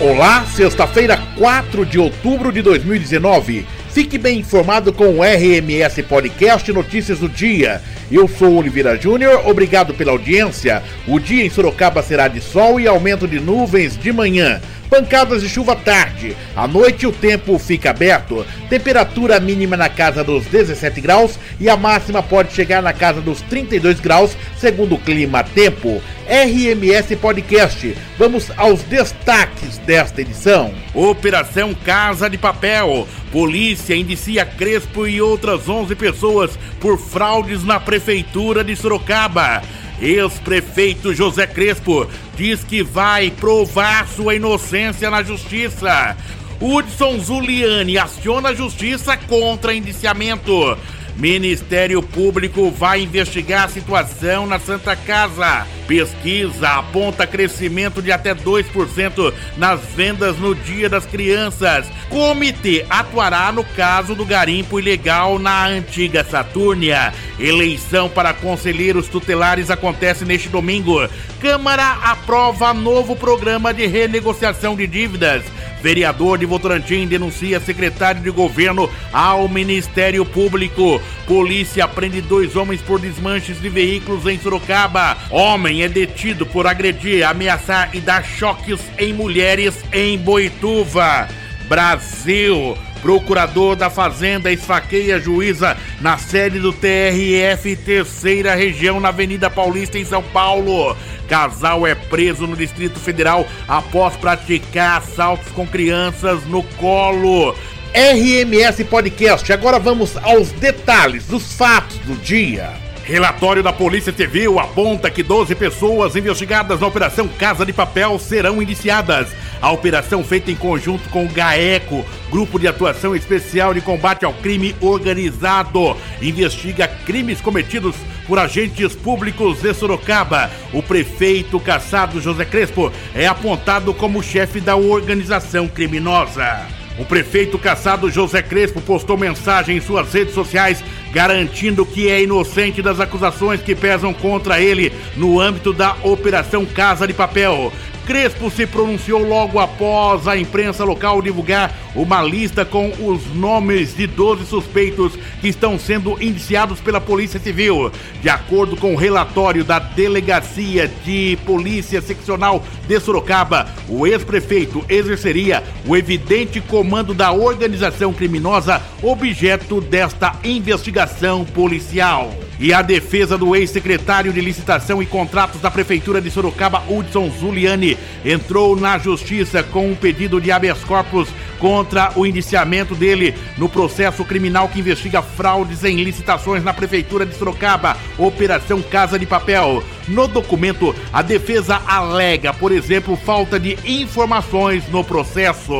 Olá, sexta-feira, 4 de outubro de 2019. Fique bem informado com o RMS Podcast Notícias do Dia. Eu sou Oliveira Júnior, obrigado pela audiência. O dia em Sorocaba será de sol e aumento de nuvens de manhã. Pancadas de chuva tarde. À noite o tempo fica aberto. Temperatura mínima na casa dos 17 graus e a máxima pode chegar na casa dos 32 graus, segundo o clima tempo. RMS Podcast. Vamos aos destaques desta edição. Operação Casa de Papel. Polícia indicia Crespo e outras 11 pessoas por fraudes na prefeitura de Sorocaba. Ex-prefeito José Crespo diz que vai provar sua inocência na justiça. Hudson Zuliani aciona a justiça contra indiciamento. Ministério Público vai investigar a situação na Santa Casa. Pesquisa aponta crescimento de até 2% nas vendas no Dia das Crianças. Comitê atuará no caso do garimpo ilegal na antiga Satúrnia. Eleição para conselheiros tutelares acontece neste domingo. Câmara aprova novo programa de renegociação de dívidas. Vereador de Votorantim denuncia secretário de governo ao Ministério Público. Polícia prende dois homens por desmanches de veículos em Sorocaba. Homem é detido por agredir, ameaçar e dar choques em mulheres em Boituva. Brasil. Procurador da Fazenda esfaqueia juíza na sede do TRF, terceira região, na Avenida Paulista, em São Paulo. Casal é preso no Distrito Federal após praticar assaltos com crianças no colo. RMS Podcast. Agora vamos aos detalhes dos fatos do dia. Relatório da Polícia Civil aponta que 12 pessoas investigadas na Operação Casa de Papel serão indiciadas. A operação feita em conjunto com o GAECO, Grupo de Atuação Especial de Combate ao Crime Organizado, investiga crimes cometidos por agentes públicos de Sorocaba. O prefeito caçado José Crespo é apontado como chefe da organização criminosa. O prefeito caçado José Crespo postou mensagem em suas redes sociais garantindo que é inocente das acusações que pesam contra ele no âmbito da Operação Casa de Papel. Crespo se pronunciou logo após a imprensa local divulgar uma lista com os nomes de 12 suspeitos que estão sendo indiciados pela Polícia Civil. De acordo com o relatório da Delegacia de Polícia Seccional de Sorocaba, o ex-prefeito exerceria o evidente comando da organização criminosa objeto desta investigação policial. E a defesa do ex-secretário de Licitação e Contratos da Prefeitura de Sorocaba, Hudson Zuliani, entrou na justiça com um pedido de habeas corpus contra o indiciamento dele no processo criminal que investiga fraudes em licitações na Prefeitura de Sorocaba, Operação Casa de Papel. No documento, a defesa alega, por exemplo, falta de informações no processo.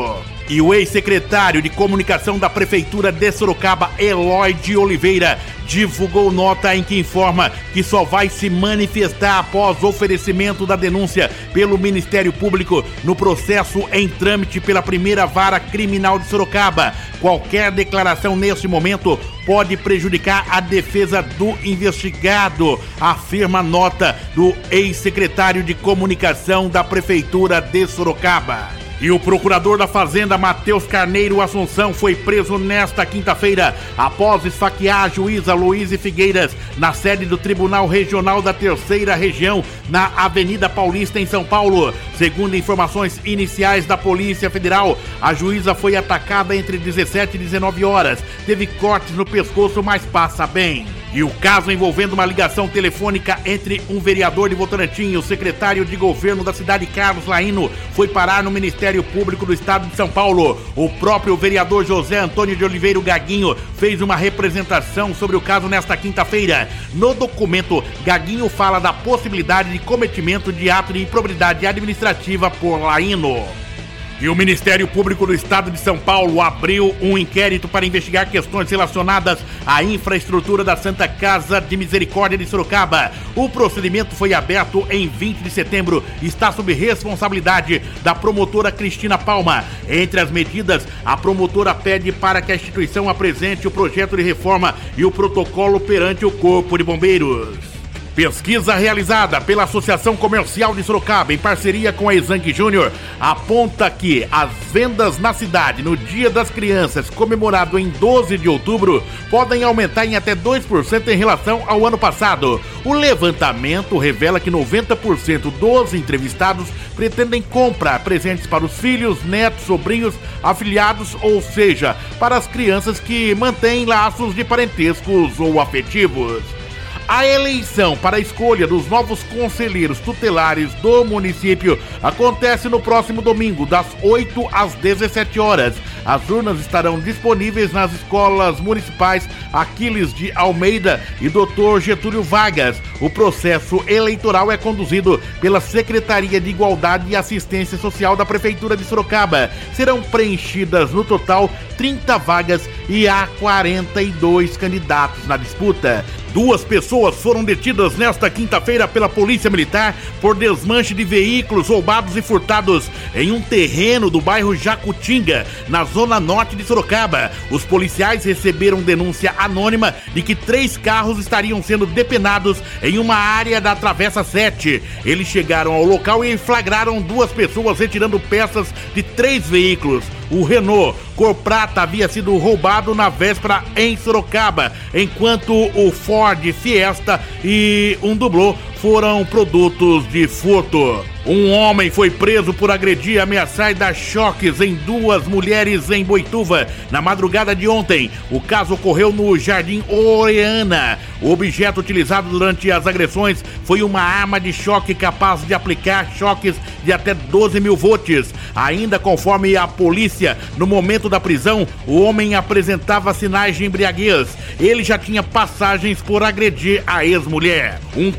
E o ex-secretário de comunicação da Prefeitura de Sorocaba, Eloy de Oliveira, divulgou nota em que informa que só vai se manifestar após oferecimento da denúncia pelo Ministério Público no processo em trâmite pela primeira vara criminal de Sorocaba. Qualquer declaração neste momento pode prejudicar a defesa do investigado, afirma nota do ex-secretário de comunicação da Prefeitura de Sorocaba. E o procurador da Fazenda, Matheus Carneiro Assunção, foi preso nesta quinta-feira após esfaquear a juíza Luíse Figueiras na sede do Tribunal Regional da Terceira Região, na Avenida Paulista, em São Paulo. Segundo informações iniciais da Polícia Federal, a juíza foi atacada entre 17 e 19 horas, teve cortes no pescoço, mas passa bem. E o caso envolvendo uma ligação telefônica entre um vereador de Votorantim e o secretário de governo da cidade, Carlos Laino, foi parar no Ministério Público do Estado de São Paulo. O próprio vereador José Antônio de Oliveira Gaguinho fez uma representação sobre o caso nesta quinta-feira. No documento, Gaguinho fala da possibilidade de cometimento de ato de improbidade administrativa por Laino. E o Ministério Público do Estado de São Paulo abriu um inquérito para investigar questões relacionadas à infraestrutura da Santa Casa de Misericórdia de Sorocaba. O procedimento foi aberto em 20 de setembro e está sob responsabilidade da promotora Cristina Palma. Entre as medidas, a promotora pede para que a instituição apresente o projeto de reforma e o protocolo perante o Corpo de Bombeiros. Pesquisa realizada pela Associação Comercial de Sorocaba em parceria com a Exang Júnior aponta que as vendas na cidade no Dia das Crianças, comemorado em 12 de outubro, podem aumentar em até 2% em relação ao ano passado. O levantamento revela que 90% dos entrevistados pretendem comprar presentes para os filhos, netos, sobrinhos, afiliados, ou seja, para as crianças que mantêm laços de parentescos ou afetivos. A eleição para a escolha dos novos conselheiros tutelares do município acontece no próximo domingo, das 8 às 17 horas. As urnas estarão disponíveis nas escolas municipais Aquiles de Almeida e Dr. Getúlio Vargas. O processo eleitoral é conduzido pela Secretaria de Igualdade e Assistência Social da Prefeitura de Sorocaba. Serão preenchidas no total 30 vagas e há 42 candidatos na disputa. Duas pessoas foram detidas nesta quinta-feira pela Polícia Militar por desmanche de veículos roubados e furtados em um terreno do bairro Jacutinga, na zona norte de Sorocaba. Os policiais receberam denúncia anônima de que três carros estariam sendo depenados em uma área da Travessa 7. Eles chegaram ao local e flagraram duas pessoas retirando peças de três veículos. O Renault cor prata havia sido roubado na véspera em Sorocaba, enquanto o Ford Fiesta e um Dublô foram produtos de furto. Um homem foi preso por agredir ameaçar e dar choques em duas mulheres em Boituva na madrugada de ontem. O caso ocorreu no Jardim Oreana. O objeto utilizado durante as agressões foi uma arma de choque capaz de aplicar choques de até 12 mil volts. Ainda conforme a polícia, no momento da prisão, o homem apresentava sinais de embriaguez. Ele já tinha passagens por agredir a ex-mulher. Um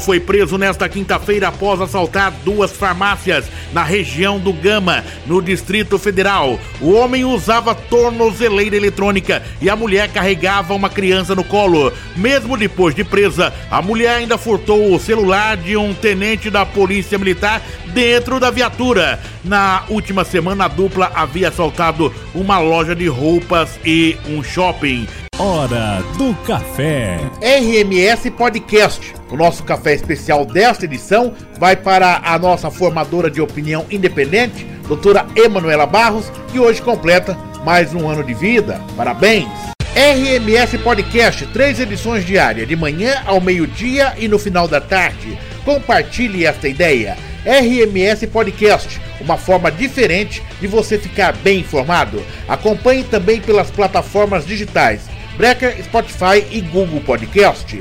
foi preso nesta quinta-feira após assaltar duas farmácias na região do Gama, no Distrito Federal. O homem usava tornozeleira eletrônica e a mulher carregava uma criança no colo. Mesmo depois de presa, a mulher ainda furtou o celular de um tenente da Polícia Militar dentro da viatura. Na última semana, a dupla havia assaltado uma loja de roupas e um shopping. Hora do café. RMS Podcast. O nosso café especial desta edição vai para a nossa formadora de opinião independente, doutora Emanuela Barros, que hoje completa mais um ano de vida. Parabéns! RMS Podcast, três edições diárias, de manhã ao meio-dia e no final da tarde. Compartilhe esta ideia. RMS Podcast, uma forma diferente de você ficar bem informado. Acompanhe também pelas plataformas digitais Breaker, Spotify e Google Podcast.